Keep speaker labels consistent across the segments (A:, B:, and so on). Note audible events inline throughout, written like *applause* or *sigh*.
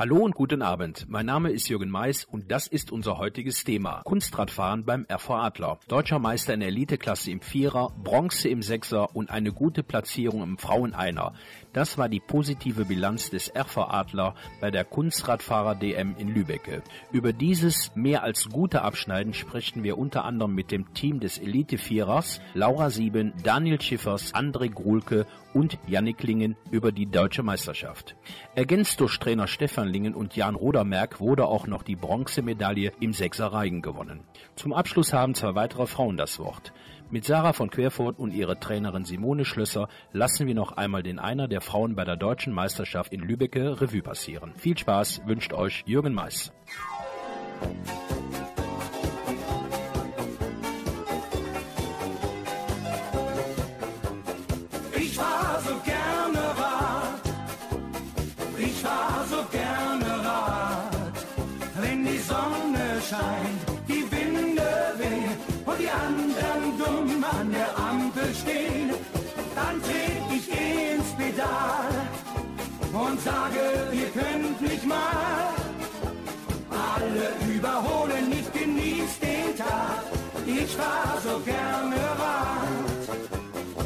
A: Hallo und guten Abend. Mein Name ist Jürgen Mais und das ist unser heutiges Thema. Kunstradfahren beim RV Adler. Deutscher Meister in der Eliteklasse im Vierer, Bronze im Sechser und eine gute Platzierung im Fraueneiner. Das war die positive Bilanz des RV Adler bei der Kunstradfahrer DM in Lübecke. Über dieses mehr als gute Abschneiden sprechen wir unter anderem mit dem Team des Elite Vierers, Laura Sieben, Daniel Schiffers, André Grulke und Jannik Lingen über die deutsche Meisterschaft. Ergänzt durch Trainer Stefan Lingen und Jan Rodermerk wurde auch noch die Bronzemedaille im Sechserreigen gewonnen. Zum Abschluss haben zwei weitere Frauen das Wort. Mit Sarah von Querfurt und ihrer Trainerin Simone Schlösser lassen wir noch einmal den Einer der Frauen bei der deutschen Meisterschaft in Lübecke Revue passieren. Viel Spaß wünscht euch Jürgen Mais.
B: Stehen, dann tret ich ins Pedal und sage, ihr könnt mich mal. Alle überholen, ich genieß den Tag, ich fahr so gerne Rad.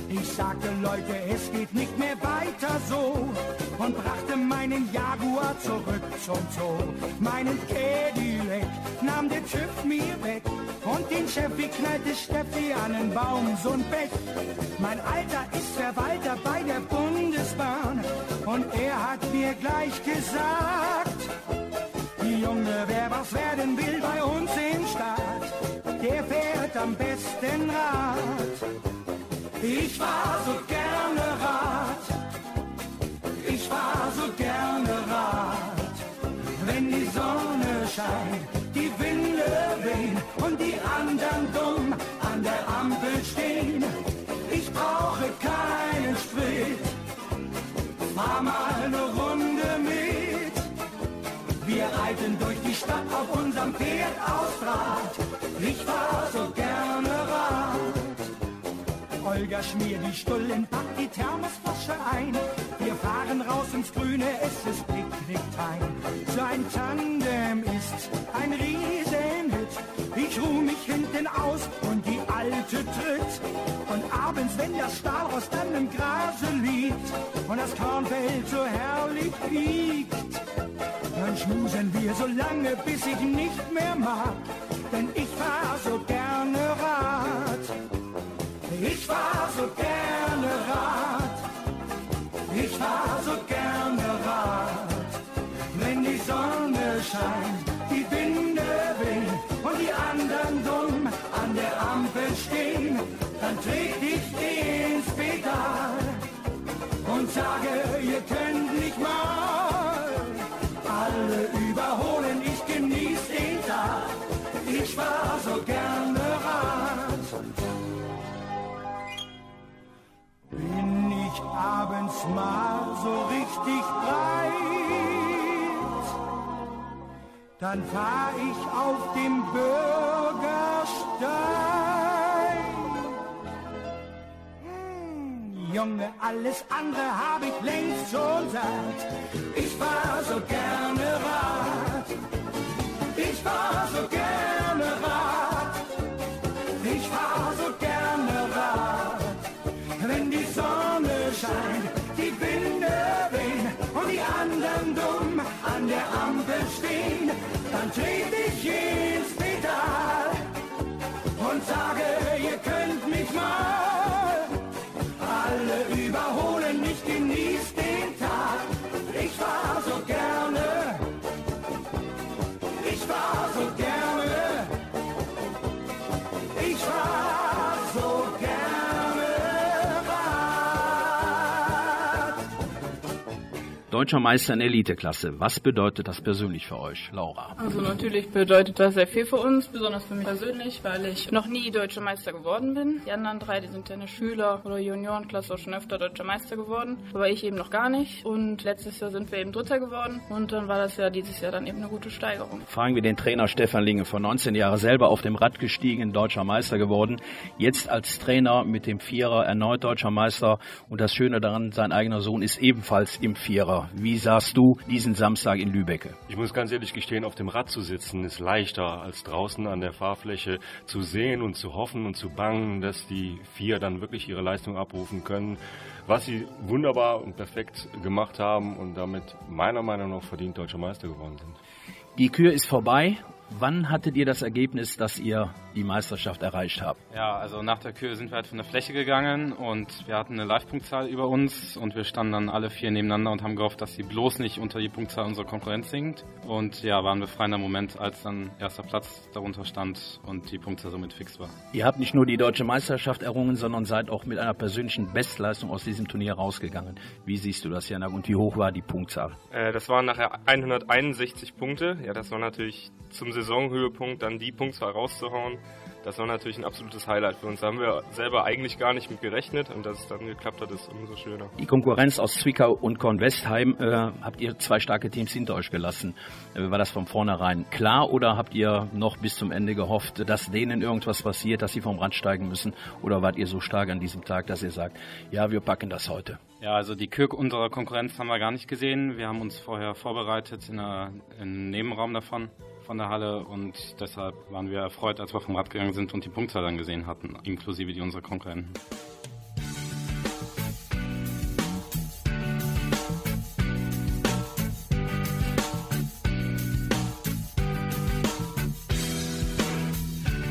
B: Ich sagte, Leute, es geht nicht mehr weiter so und brachte meinen Jaguar zurück zum Zoo. Meinen Cadillac nahm der TÜV mir weg und den Chevy knallte Steffi an den Baum, so ein Beck. Mein Alter ist Verwalter bei der Bundesbahn und er hat mir gleich gesagt, Junge, wer was werden will bei uns im Staat, der fährt am besten Rad. Ich fahr so gerne Rad, fahr so gerne Rad, wenn die Sonne scheint, die Winde wehen und die anderen dumm an der Ampel stehen. Ich brauche keinen Sprit, fahr mal eine Runde mit. Wir reiten durch die Stadt auf unserem Pferd aus Draht. Ich fahr so gerne Rad. Olga schmier die Stullen, packt die Thermosflasche ein. Wir fahren raus ins Grüne, es ist Picknicktime. So ein Tandem ist ein Riesenhit. Ich ruh mich hinten aus und die Alte tritt. Und abends, wenn das Stahlrost dann im Grase liegt und das Kornfeld so herrlich wiegt, dann schmusen wir so lange, bis ich nicht mehr mag. Denn ich fahr so gerne Rad. Ich fahr so gerne Rad, ich fahr so gerne Rad, wenn die Sonne scheint, die Winde wehen und die anderen dumm an der Ampel stehen, dann tret ich ins Pedal und sage, ihr könnt nicht mal alle überholen, ich genieß den Tag, ich fahr so gerne abends mal so richtig breit, dann fahr ich auf dem Bürgersteig. Hm, Junge, alles andere hab ich längst schon satt. Ich fahr so gerne dann tret ich ins Pedal und sage,
A: Deutscher Meister in Eliteklasse. Was bedeutet das persönlich für euch, Laura?
C: Also natürlich bedeutet das sehr viel für uns, besonders für mich persönlich, weil ich noch nie Deutscher Meister geworden bin. Die anderen drei, die sind ja eine Schüler- oder Juniorenklasse auch schon öfter Deutscher Meister geworden, aber ich eben noch gar nicht. Und letztes Jahr sind wir eben Dritter geworden und dann war das ja dieses Jahr dann eben eine gute Steigerung.
A: Fragen wir den Trainer Stefan Linge, vor 19 Jahren selber auf dem Rad gestiegen, Deutscher Meister geworden, jetzt als Trainer mit dem Vierer erneut Deutscher Meister und das Schöne daran, sein eigener Sohn ist ebenfalls im Vierer. Wie sahst du diesen Samstag in Lübecke?
D: Ich muss ganz ehrlich gestehen, auf dem Rad zu sitzen ist leichter als draußen an der Fahrfläche zu sehen und zu hoffen und zu bangen, dass die vier dann wirklich ihre Leistung abrufen können, was sie wunderbar und perfekt gemacht haben und damit meiner Meinung nach verdient deutscher Meister geworden sind.
A: Die Kür ist vorbei Wann hattet ihr das Ergebnis, dass ihr die Meisterschaft erreicht habt?
E: Ja, also nach der Kür sind wir halt von der Fläche gegangen und wir hatten eine Live-Punktzahl über uns und wir standen dann alle vier nebeneinander und haben gehofft, dass sie bloß nicht unter die Punktzahl unserer Konkurrenz sinkt. Und ja, waren befreiender Moment, als dann erster Platz darunter stand und die Punktzahl somit fix war.
A: Ihr habt nicht nur die deutsche Meisterschaft errungen, sondern seid auch mit einer persönlichen Bestleistung aus diesem Turnier rausgegangen. Wie siehst du das, Janak, und wie hoch war die Punktzahl?
F: Äh, das waren nachher 161 Punkte. Ja, das war natürlich zum Saisonhöhepunkt dann die Punktzahl rauszuhauen, das war natürlich ein absolutes Highlight für uns. Da haben wir selber eigentlich gar nicht mit gerechnet und dass es dann geklappt hat, ist umso schöner.
A: Die Konkurrenz aus Zwickau und Kornwestheim äh, habt ihr zwei starke Teams hinter euch gelassen. Äh, war das von vornherein klar oder habt ihr noch bis zum Ende gehofft, dass denen irgendwas passiert, dass sie vom Rand steigen müssen? Oder wart ihr so stark an diesem Tag, dass ihr sagt, ja, wir packen das heute?
E: Ja, also die Kürk unserer Konkurrenz haben wir gar nicht gesehen. Wir haben uns vorher vorbereitet in, einer, in einem Nebenraum davon von der Halle und deshalb waren wir erfreut, als wir vom Rad gegangen sind und die Punktzahl dann gesehen hatten, inklusive die unserer Konkurrenten.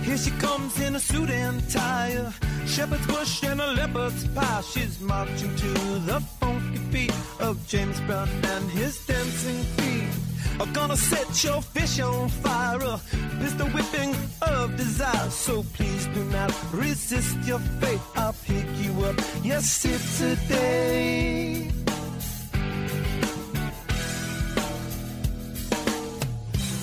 G: Here she comes in a suit and tie, shepherd's bush and a leopard's pie. She's marching to the funky beat of James Brown and his dancing feet. Are gonna set your fish on fire. It's the whipping of desire. So please do not resist your fate. I'll pick you up. Yes, it's a day.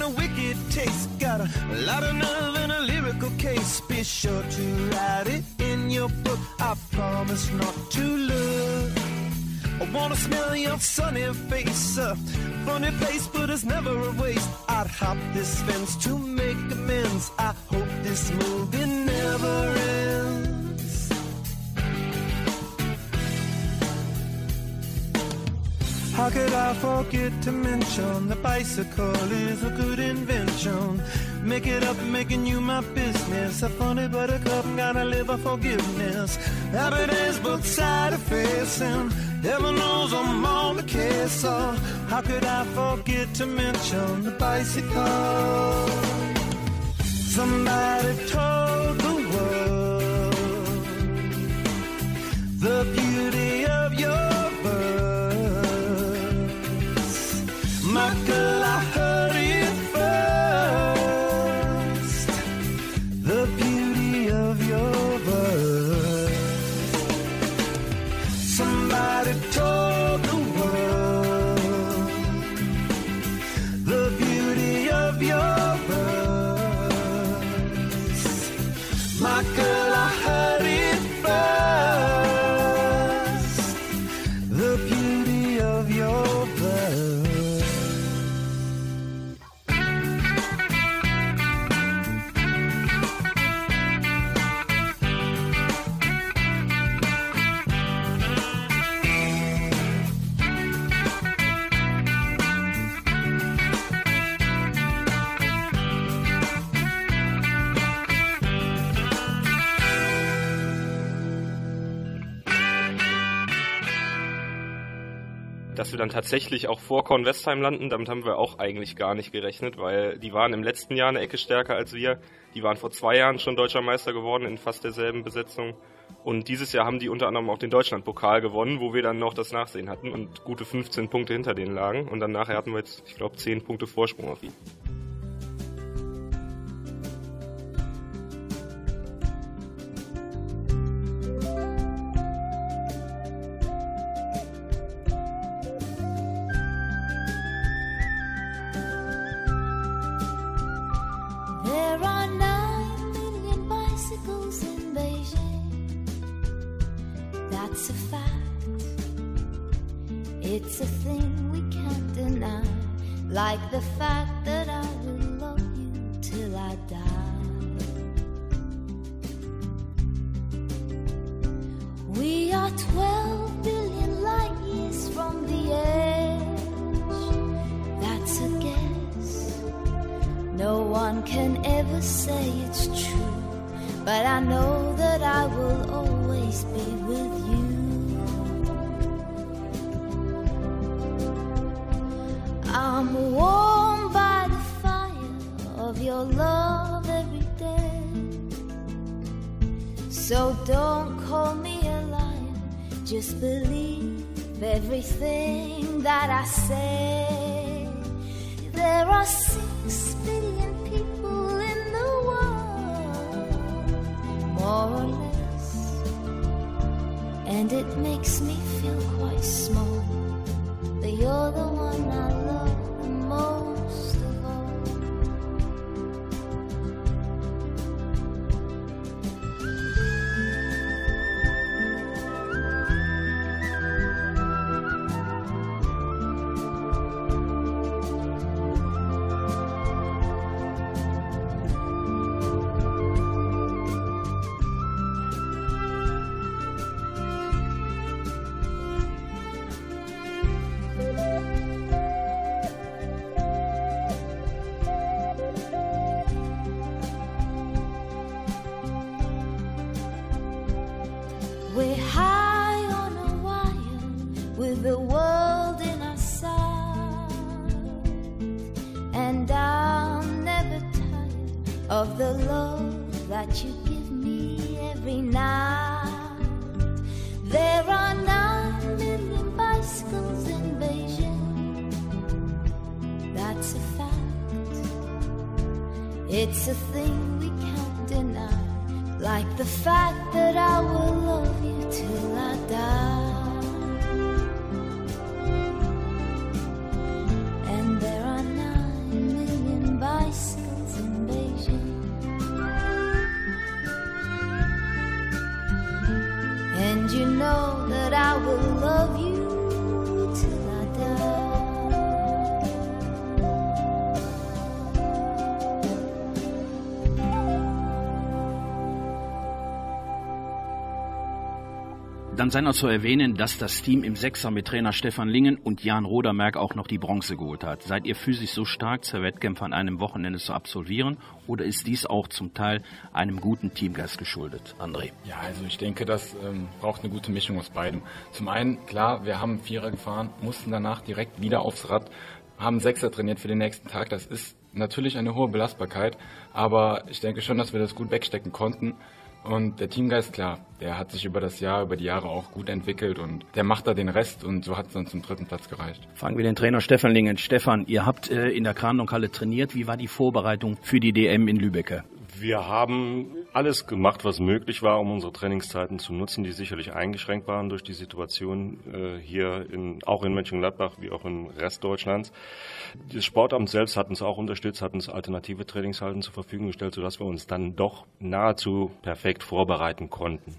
G: A wicked taste. Got a lot of nerve and a lyrical case. Be sure to write it in your book. I promise not to look. I wanna smell your sunny face. A funny place, but it's never a waste. I'd hop this fence to make amends. I hope this movie never ends. How could I forget to mention the bicycle is a good invention? Make it up, making you my business. A funny buttercup, gotta live a forgiveness. Happiness, both side of facing. Heaven knows I'm on the case, so how could I forget to mention the bicycle? Somebody told the world the beauty of your
F: wir dann tatsächlich auch vor Kornwestheim landen, damit haben wir auch eigentlich gar nicht gerechnet, weil die waren im letzten Jahr eine Ecke stärker als wir. Die waren vor zwei Jahren schon deutscher Meister geworden in fast derselben Besetzung. Und dieses Jahr haben die unter anderem auch den Deutschlandpokal gewonnen, wo wir dann noch das Nachsehen hatten und gute 15 Punkte hinter denen lagen. Und dann nachher hatten wir jetzt, ich glaube, 10 Punkte Vorsprung auf ihn.
H: Be with you. I'm warmed by the fire of your love every day. So don't call me a liar, just believe everything that I say. There are six and it makes me feel quite small. But you're the It's a thing we can't deny. Like the fact that I will love you till I die.
A: Dann sei noch zu erwähnen, dass das Team im Sechser mit Trainer Stefan Lingen und Jan Rodermerk auch noch die Bronze geholt hat. Seid ihr physisch so stark, zwei Wettkämpfe an einem Wochenende zu absolvieren? Oder ist dies auch zum Teil einem guten Teamgeist geschuldet? André.
I: Ja, also ich denke, das ähm, braucht eine gute Mischung aus beidem. Zum einen, klar, wir haben Vierer gefahren, mussten danach direkt wieder aufs Rad, haben Sechser trainiert für den nächsten Tag. Das ist natürlich eine hohe Belastbarkeit, aber ich denke schon, dass wir das gut wegstecken konnten. Und der Teamgeist, klar, der hat sich über das Jahr, über die Jahre auch gut entwickelt und der macht da den Rest und so hat es dann zum dritten Platz gereicht.
A: Fragen wir den Trainer Stefan Lingen. Stefan, ihr habt äh, in der Kranlonkhalle trainiert. Wie war die Vorbereitung für die DM in Lübeck?
D: Wir haben alles gemacht, was möglich war, um unsere Trainingszeiten zu nutzen, die sicherlich eingeschränkt waren durch die Situation äh, hier in, auch in Mönchengladbach wie auch im Rest Deutschlands. Das Sportamt selbst hat uns auch unterstützt, hat uns alternative Trainingshalten zur Verfügung gestellt, sodass wir uns dann doch nahezu perfekt vorbereiten konnten.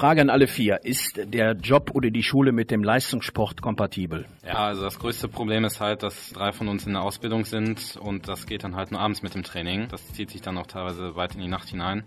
A: Frage an alle vier, ist der Job oder die Schule mit dem Leistungssport kompatibel?
E: Ja, also das größte Problem ist halt, dass drei von uns in der Ausbildung sind und das geht dann halt nur abends mit dem Training. Das zieht sich dann auch teilweise weit in die Nacht hinein.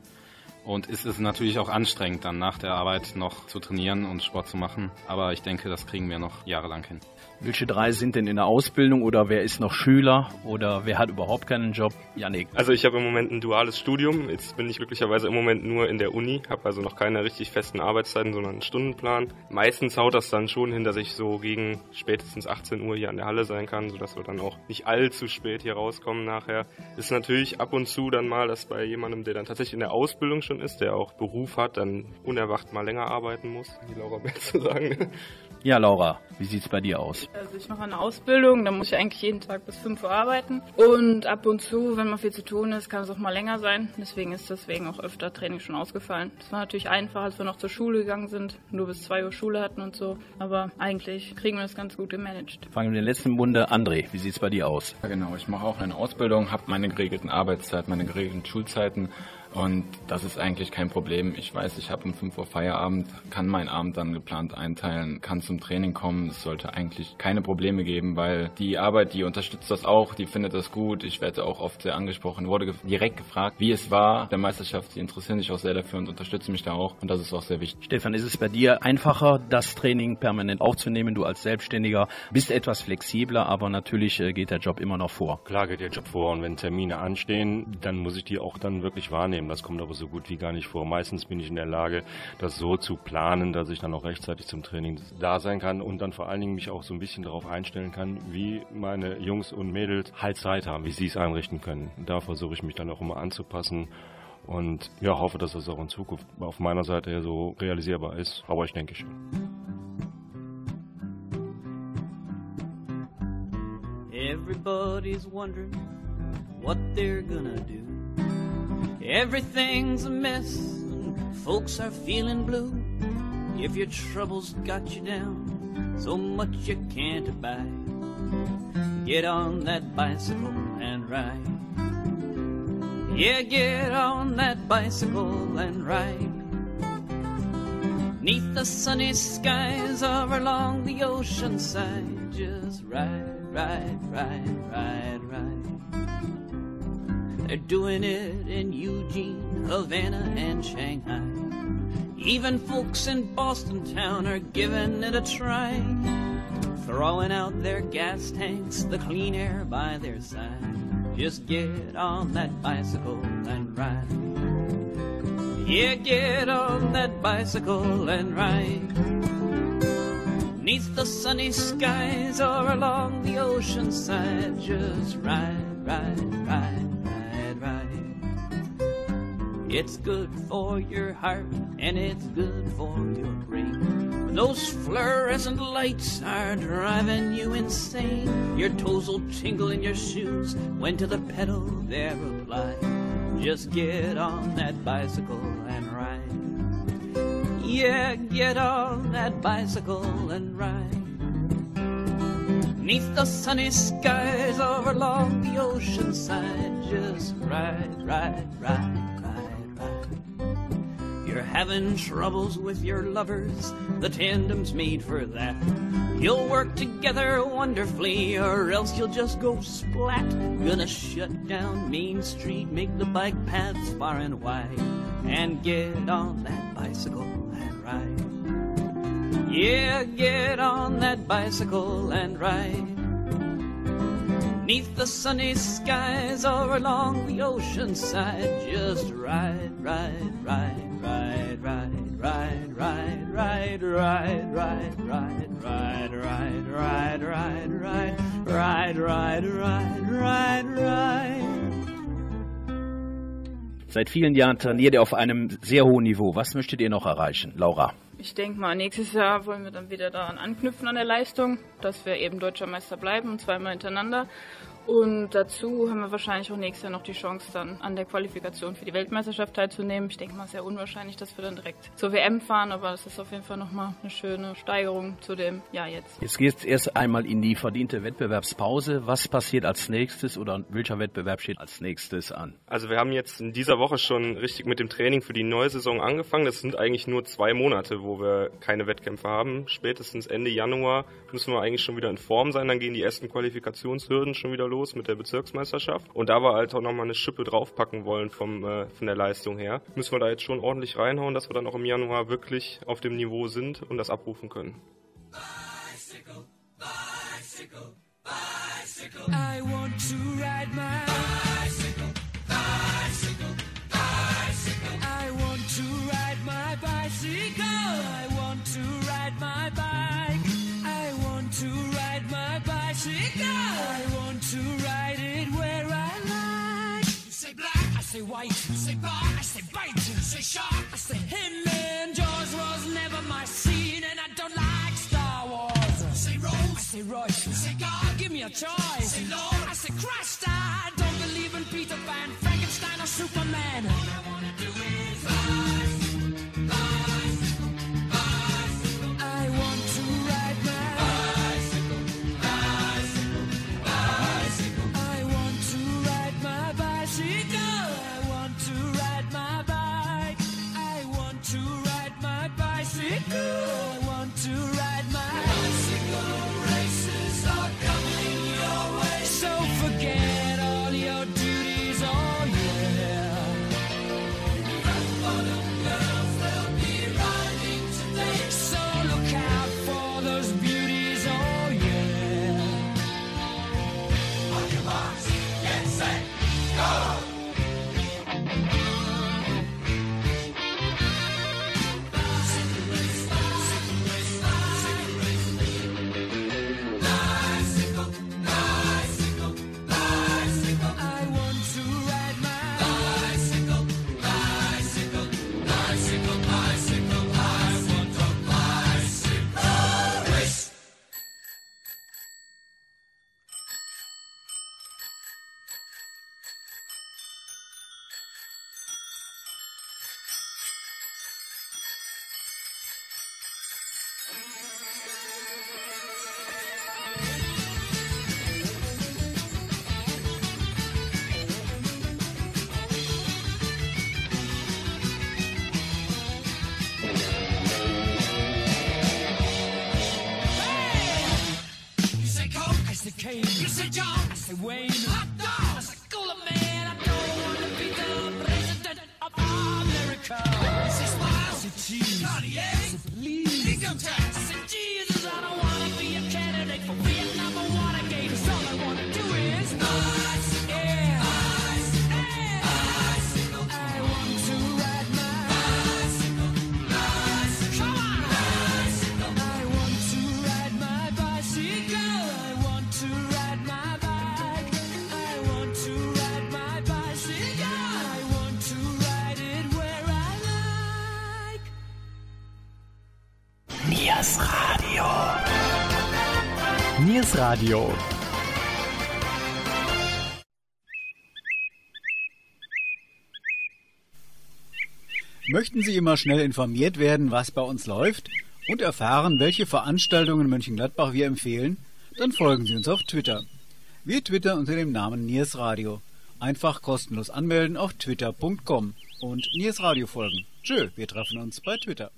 E: Und es ist natürlich auch anstrengend, dann nach der Arbeit noch zu trainieren und Sport zu machen. Aber ich denke, das kriegen wir noch jahrelang hin.
A: Welche drei sind denn in der Ausbildung oder wer ist noch Schüler oder wer hat überhaupt keinen Job? Janik.
F: Also ich habe im Moment ein duales Studium. Jetzt bin ich glücklicherweise im Moment nur in der Uni, habe also noch keine richtig festen Arbeitszeiten, sondern einen Stundenplan. Meistens haut das dann schon hin, dass ich so gegen spätestens 18 Uhr hier an der Halle sein kann, sodass wir dann auch nicht allzu spät hier rauskommen nachher. Ist natürlich ab und zu dann mal, dass bei jemandem, der dann tatsächlich in der Ausbildung schon ist, der auch Beruf hat, dann unerwacht mal länger arbeiten muss, wie Laura *laughs* mehr zu sagen.
A: Ja, Laura, wie sieht's bei dir aus?
C: Also ich mache eine Ausbildung, da muss ich eigentlich jeden Tag bis 5 Uhr arbeiten. Und ab und zu, wenn mal viel zu tun ist, kann es auch mal länger sein. Deswegen ist deswegen auch öfter Training schon ausgefallen. Das war natürlich einfacher, als wir noch zur Schule gegangen sind, nur bis 2 Uhr Schule hatten und so. Aber eigentlich kriegen wir das ganz gut gemanagt.
A: Fangen wir den letzten Bunde. André, wie sieht's bei dir aus?
I: Ja, genau, ich mache auch eine Ausbildung, habe meine geregelten Arbeitszeiten, meine geregelten Schulzeiten und das ist eigentlich kein Problem. Ich weiß, ich habe um 5 Uhr Feierabend, kann meinen Abend dann geplant einteilen, kann zum Training kommen. Es sollte eigentlich keine Probleme geben, weil die Arbeit, die unterstützt das auch, die findet das gut. Ich werde auch oft sehr angesprochen, wurde direkt gefragt, wie es war der Meisterschaft. Die interessieren sich auch sehr dafür und unterstützen mich da auch und das ist auch sehr wichtig.
A: Stefan, ist es bei dir einfacher, das Training permanent aufzunehmen? Du als Selbstständiger bist etwas flexibler, aber natürlich äh, geht der Job immer noch vor.
D: Klar geht der Job vor und wenn Termine anstehen, dann muss ich die auch dann wirklich wahrnehmen. Das kommt aber so gut wie gar nicht vor. Meistens bin ich in der Lage, das so zu planen, dass ich dann auch rechtzeitig zum Training da sein kann und dann vor allen Dingen mich auch so ein bisschen darauf einstellen kann, wie meine Jungs und Mädels halt Zeit haben, wie sie es einrichten können. Da versuche ich mich dann auch immer anzupassen und ja, hoffe, dass das auch in Zukunft auf meiner Seite so realisierbar ist. Aber ich denke schon.
J: Everybody's wondering what they're gonna do. Everything's a mess, and folks are feeling blue. If your troubles got you down, so much you can't abide, get on that bicycle and ride. Yeah, get on that bicycle and ride. Neath the sunny skies or along the ocean side, just ride, ride, ride, ride, ride. They're doing it in Eugene, Havana, and Shanghai. Even folks in Boston town are giving it a try. Throwing out their gas tanks, the clean air by their side. Just get on that bicycle and ride. Yeah, get on that bicycle and ride. Neath the sunny skies or along the ocean side, just ride, ride, ride. It's good for your heart and it's good for your brain. Those fluorescent lights are driving you insane. Your toes will tingle in your shoes when to the pedal they're applied. Just get on that bicycle and ride. Yeah, get on that bicycle and ride. Neath the sunny skies or along the ocean side, just ride, ride, ride. You're having troubles with your lovers, the tandem's made for that. You'll work together wonderfully, or else you'll just go splat. Gonna shut down Main Street, make the bike paths far and wide, and get on that bicycle and ride. Yeah, get on that bicycle and ride. Neath the sunny skies or along the ocean side, just ride, ride, ride, ride, ride, ride, ride, ride, ride, ride, ride, ride, ride, ride, ride, ride, ride, ride, ride, ride, ride.
A: Seit vielen Jahren trainiert ihr auf einem sehr hohen Niveau. Was möchtet ihr noch erreichen, Laura?
C: Ich denke mal, nächstes Jahr wollen wir dann wieder daran anknüpfen an der Leistung, dass wir eben deutscher Meister bleiben, zweimal hintereinander. Und dazu haben wir wahrscheinlich auch nächstes Jahr noch die Chance, dann an der Qualifikation für die Weltmeisterschaft teilzunehmen. Ich denke mal, sehr unwahrscheinlich, dass wir dann direkt zur WM fahren, aber das ist auf jeden Fall nochmal eine schöne Steigerung zu dem Jahr jetzt.
A: Jetzt geht es erst einmal in die verdiente Wettbewerbspause. Was passiert als nächstes oder welcher Wettbewerb steht als nächstes an?
F: Also wir haben jetzt in dieser Woche schon richtig mit dem Training für die neue Saison angefangen. Das sind eigentlich nur zwei Monate, wo wir keine Wettkämpfe haben. Spätestens Ende Januar müssen wir eigentlich schon wieder in Form sein. Dann gehen die ersten Qualifikationshürden schon wieder los mit der Bezirksmeisterschaft. Und da wir halt auch nochmal eine Schippe draufpacken wollen vom, äh, von der Leistung her, müssen wir da jetzt schon ordentlich reinhauen, dass wir dann auch im Januar wirklich auf dem Niveau sind und das abrufen können.
K: Bicycle, bicycle, bicycle, bite, say bite, I say bite, say shark. way
L: Sie immer schnell informiert werden, was bei uns läuft und erfahren, welche Veranstaltungen Mönchengladbach wir empfehlen? Dann folgen Sie uns auf Twitter. Wir twittern unter dem Namen Niers Radio. Einfach kostenlos anmelden auf twitter.com und Niers Radio folgen. Tschö, wir treffen uns bei Twitter.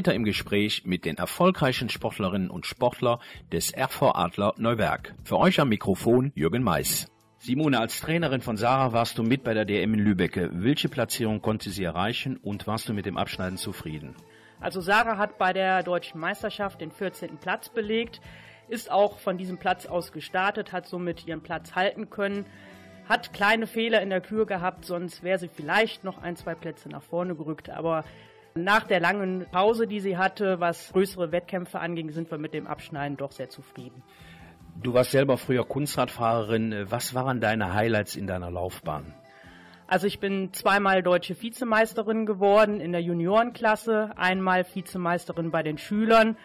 A: Weiter im Gespräch mit den erfolgreichen Sportlerinnen und Sportler des RV Adler Neuwerk. Für euch am Mikrofon Jürgen Mais. Simone, als Trainerin von Sarah warst du mit bei der DM in Lübecke. Welche Platzierung konnte sie erreichen und warst du mit dem Abschneiden zufrieden?
M: Also Sarah hat bei der deutschen Meisterschaft den 14. Platz belegt, ist auch von diesem Platz aus gestartet, hat somit ihren Platz halten können, hat kleine Fehler in der Kür gehabt, sonst wäre sie vielleicht noch ein, zwei Plätze nach vorne gerückt, aber nach der langen Pause, die sie hatte, was größere Wettkämpfe anging, sind wir mit dem Abschneiden doch sehr zufrieden.
A: Du warst selber früher Kunstradfahrerin. Was waren deine Highlights in deiner Laufbahn?
M: Also ich bin zweimal deutsche Vizemeisterin geworden in der Juniorenklasse, einmal Vizemeisterin bei den Schülern,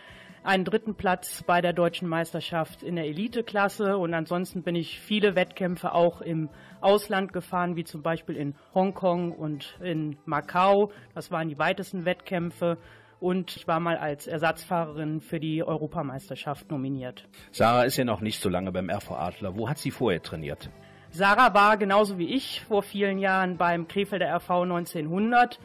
M: einen dritten Platz bei der deutschen Meisterschaft in der Eliteklasse und ansonsten bin ich viele Wettkämpfe auch im Ausland gefahren, wie zum Beispiel in Hongkong und in Macau. Das waren die weitesten Wettkämpfe und ich war mal als Ersatzfahrerin für die Europameisterschaft nominiert.
A: Sarah ist ja noch nicht so lange beim RV Adler. Wo hat sie vorher trainiert?
M: Sarah war genauso wie ich vor vielen Jahren beim Krefelder RV 1900.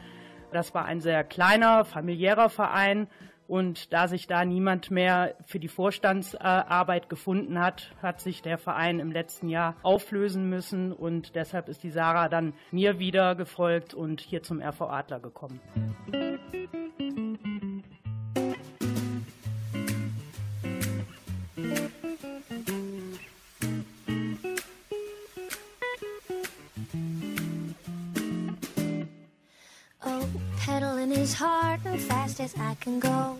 M: Das war ein sehr kleiner, familiärer Verein. Und da sich da niemand mehr für die Vorstandsarbeit gefunden hat, hat sich der Verein im letzten Jahr auflösen müssen. Und deshalb ist die Sarah dann mir wieder gefolgt und hier zum RV Adler gekommen.
N: Oh, as I can go.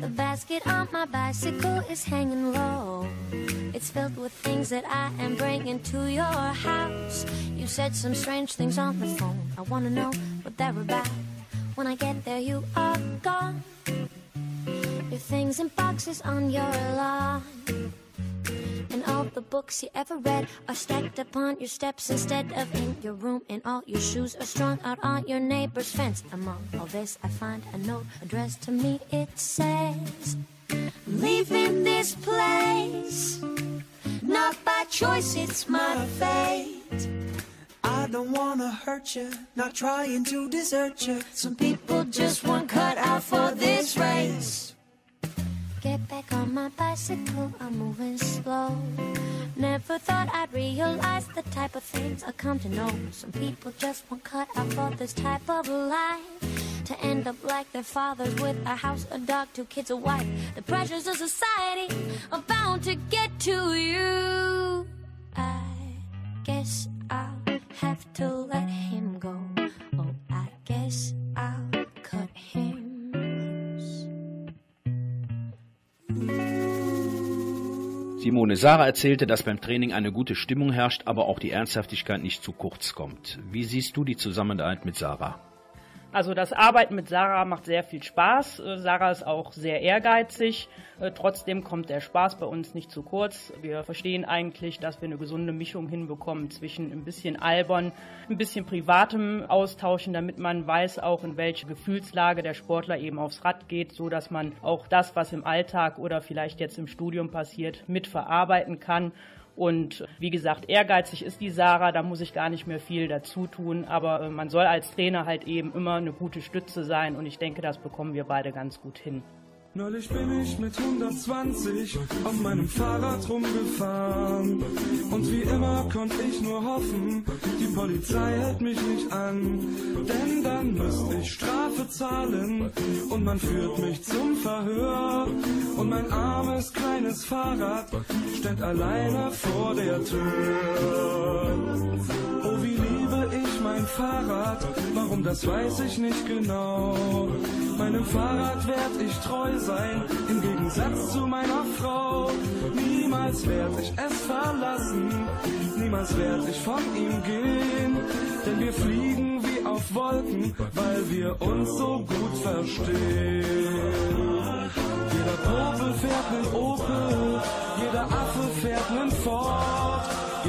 N: The basket on my bicycle is hanging low. It's filled with things that I am bringing to your house. You said some strange things on the phone. I wanna know what they're about. When I get there, you are gone. Your things in boxes on your lawn. And all the books you ever read are stacked upon your steps instead of in your room. And all your shoes are strung out on your neighbor's fence. Among all this, I find a note addressed to me. It says, Leaving this place, not by choice, it's my fate.
O: I don't wanna hurt you, not trying to desert you.
N: Some people just weren't cut out for this race. Get back on my bicycle, I'm moving slow. Never thought I'd realize the type of things I come to know. Some people just weren't cut out for this type of life. To end up like their fathers with a house, a dog, two kids, a wife. The pressures of society are bound to get to you. I guess I'll have to let him
A: Simone, Sarah erzählte, dass beim Training eine gute Stimmung herrscht, aber auch die Ernsthaftigkeit nicht zu kurz kommt. Wie siehst du die Zusammenarbeit mit Sarah?
M: Also das Arbeiten mit Sarah macht sehr viel Spaß. Äh, Sarah ist auch sehr ehrgeizig. Äh, Trotzdem kommt der Spaß bei uns nicht zu kurz. Wir verstehen eigentlich, dass wir eine gesunde Mischung hinbekommen zwischen ein bisschen albern, ein bisschen privatem Austauschen, damit man weiß auch, in welche Gefühlslage der Sportler eben aufs Rad geht, so dass man auch das, was im Alltag oder vielleicht jetzt im Studium passiert, mit verarbeiten kann. Und wie gesagt, ehrgeizig ist die Sarah, da muss ich gar nicht mehr viel dazu tun. Aber äh, man soll als Trainer halt eben immer eine gute Stütze sein und ich denke, das bekommen wir beide ganz gut hin.
P: Neulich bin ich mit 120 auf meinem Fahrrad rumgefahren. Und wie immer konnte ich nur hoffen, die Polizei hält mich nicht an. Denn dann müsste ich Strafe zahlen und man führt mich zum Verhör. Und mein armes kleines Fahrrad steht alleine vor der Tür. Oh, wie mein Fahrrad, warum das weiß ich nicht genau. Meinem Fahrrad werd ich treu sein, im Gegensatz zu meiner Frau. Niemals werd ich es verlassen, niemals werd ich von ihm gehen. Denn wir fliegen wie auf Wolken, weil wir uns so gut verstehen. Jeder Popel fährt nen Opel, jeder Affe fährt nen Ford.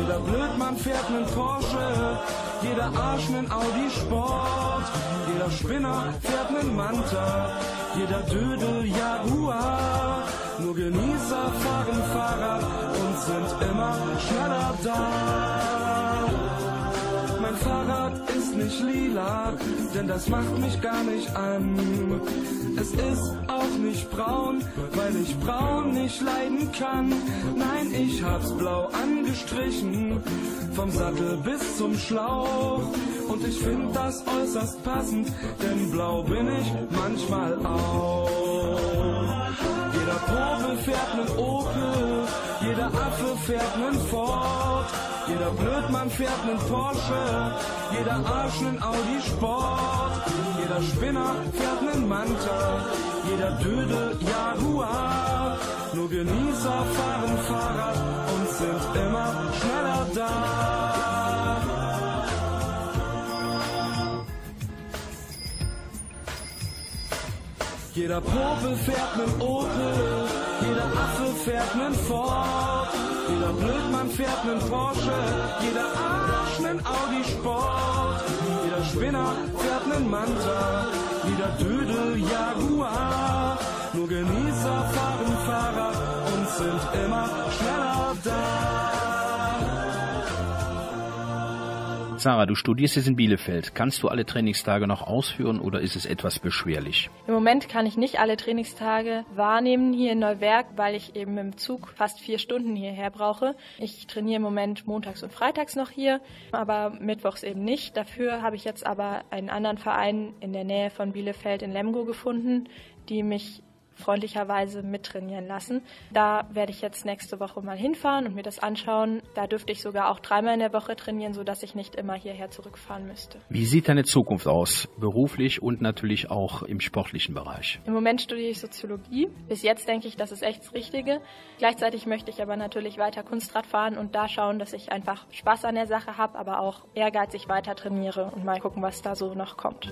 P: Jeder Blödmann fährt nen Porsche, jeder Arsch nen Audi Sport. Jeder Spinner fährt nen Manta, jeder Dödel Jaguar. Nur Genießer fahren Fahrrad und sind immer schneller da. Mein Fahrrad ist nicht lila, denn das macht mich gar nicht an. Es ist auch nicht braun, weil ich braun nicht leiden kann. Nein, ich hab's blau angestrichen, vom Sattel bis zum Schlauch. Und ich find das äußerst passend, denn blau bin ich manchmal auch. Jeder Probe fährt nen Opel, jeder Affe fährt nen Ford. Jeder Blödmann fährt nen Porsche, jeder Arsch nen Audi Sport. Jeder Spinner fährt nen Manta, jeder Dödel Jaguar. Nur Genießer fahren Fahrrad und sind immer schneller da. Jeder Popel fährt nen Opel, jeder Affe fährt nen Ford. Jeder Blödmann fährt nen Porsche, jeder Arsch nen Audi Sport. Jeder Spinner fährt nen Manta, jeder Dödel Jaguar. Nur Genießer fahren Fahrrad und sind immer schneller da.
A: Sarah, du studierst jetzt in Bielefeld. Kannst du alle Trainingstage noch ausführen oder ist es etwas beschwerlich?
Q: Im Moment kann ich nicht alle Trainingstage wahrnehmen hier in Neuwerk, weil ich eben im Zug fast vier Stunden hierher brauche. Ich trainiere im Moment montags und freitags noch hier, aber mittwochs eben nicht. Dafür habe ich jetzt aber einen anderen Verein in der Nähe von Bielefeld in Lemgo gefunden, die mich freundlicherweise mittrainieren lassen. Da werde ich jetzt nächste Woche mal hinfahren und mir das anschauen. Da dürfte ich sogar auch dreimal in der Woche trainieren, sodass ich nicht immer hierher zurückfahren müsste.
A: Wie sieht deine Zukunft aus? Beruflich und natürlich auch im sportlichen Bereich.
Q: Im Moment studiere ich Soziologie. Bis jetzt denke ich, das ist echt das Richtige. Gleichzeitig möchte ich aber natürlich weiter Kunstrad fahren und da schauen, dass ich einfach Spaß an der Sache habe, aber auch ehrgeizig weiter trainiere und mal gucken, was da so noch kommt.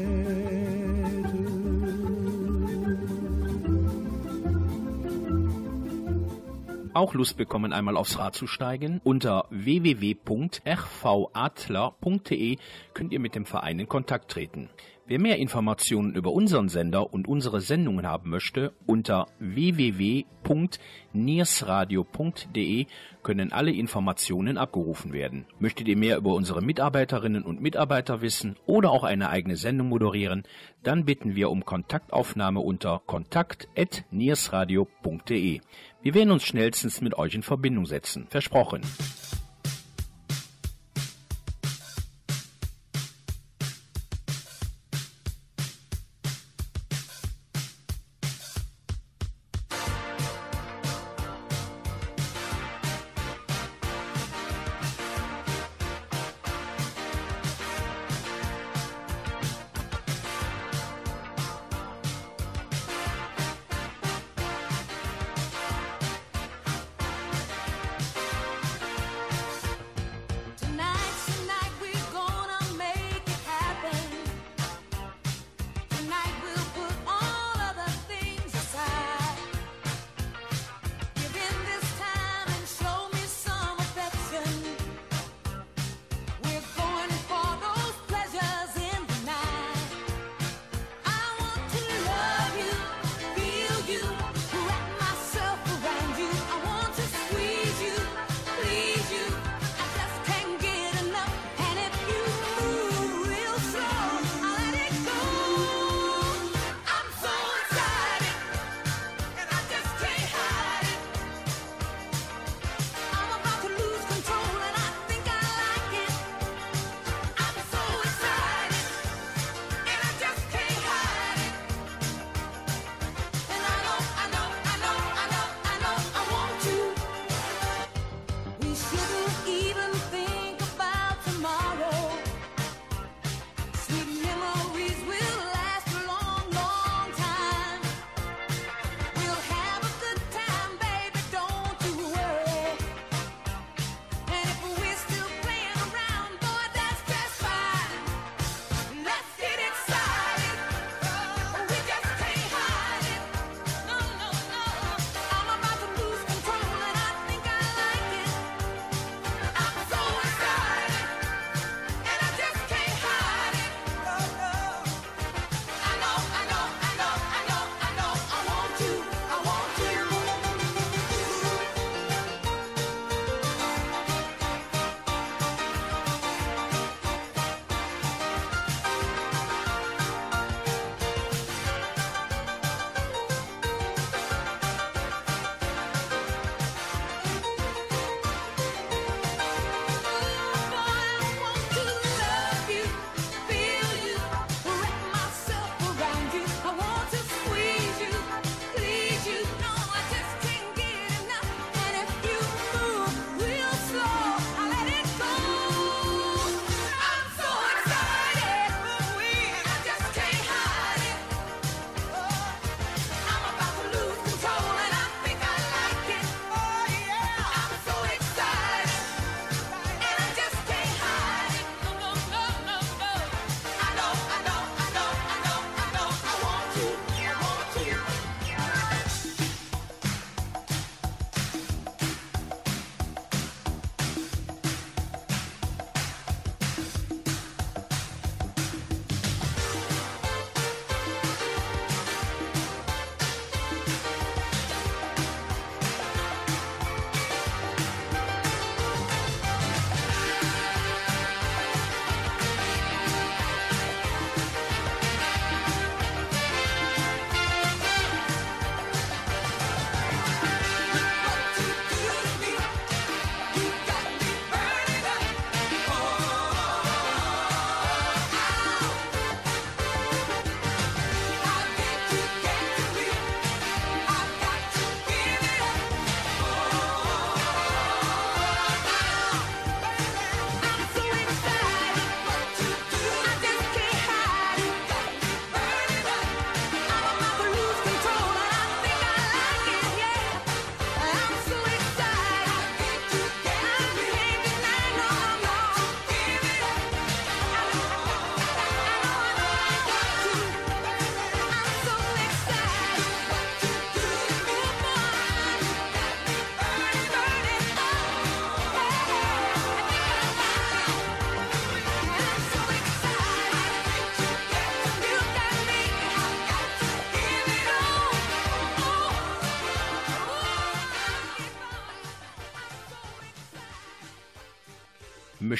A: Auch Lust bekommen, einmal aufs Rad zu steigen? Unter www.rvadler.de könnt ihr mit dem Verein in Kontakt treten. Wer mehr Informationen über unseren Sender und unsere Sendungen haben möchte, unter www.niersradio.de können alle Informationen abgerufen werden. Möchtet ihr mehr über unsere Mitarbeiterinnen und Mitarbeiter wissen oder auch eine eigene Sendung moderieren, dann bitten wir um Kontaktaufnahme unter kontakt.niersradio.de. Wir werden uns schnellstens mit euch in Verbindung setzen. Versprochen.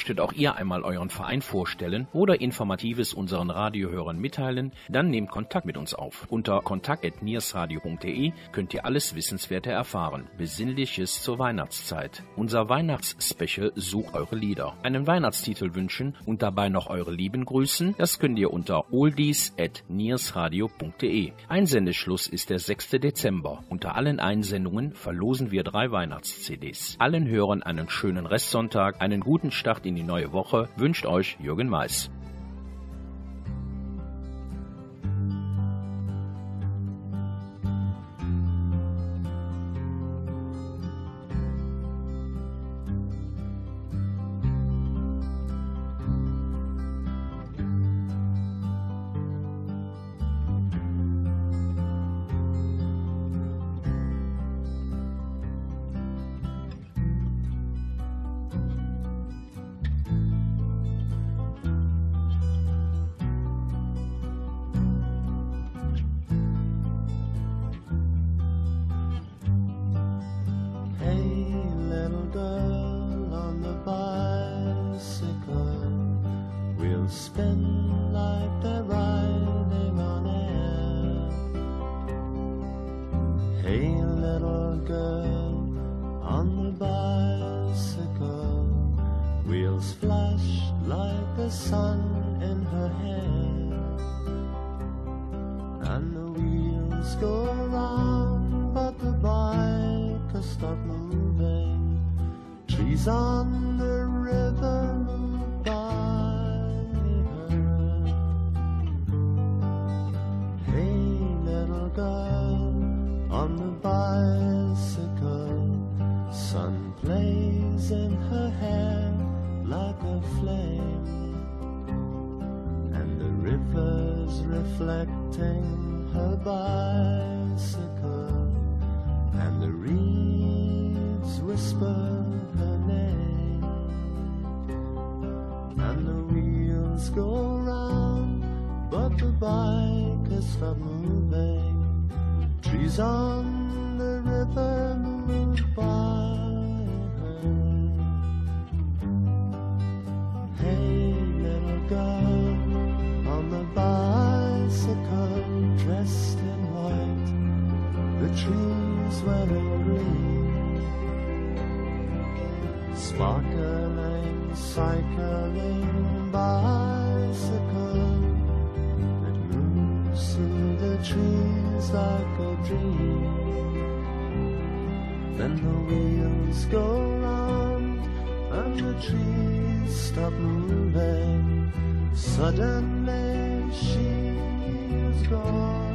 A: Möchtet auch ihr einmal euren Verein vorstellen oder Informatives unseren Radiohörern mitteilen, dann nehmt Kontakt mit uns auf. Unter kontakt.niersradio.de könnt ihr alles Wissenswerte erfahren. Besinnliches zur Weihnachtszeit. Unser Weihnachtsspecial sucht eure Lieder. Einen Weihnachtstitel wünschen und dabei noch eure Lieben grüßen, das könnt ihr unter oldies.niersradio.de. Einsendeschluss ist der 6. Dezember. Unter allen Einsendungen verlosen wir drei Weihnachts-CDs. Allen Hörern einen schönen Restsonntag, einen guten Start in die neue Woche wünscht euch Jürgen Mais.
G: Sun plays in her hair like a flame, and the river's reflecting her bicycle, and the reeds whisper her name, and the wheels go round, but the bike has stopped moving. Trees on wearing green, sparkling, cycling bicycle that moves through the trees like a dream. Then the wheels go round and the trees stop moving. Suddenly she is gone.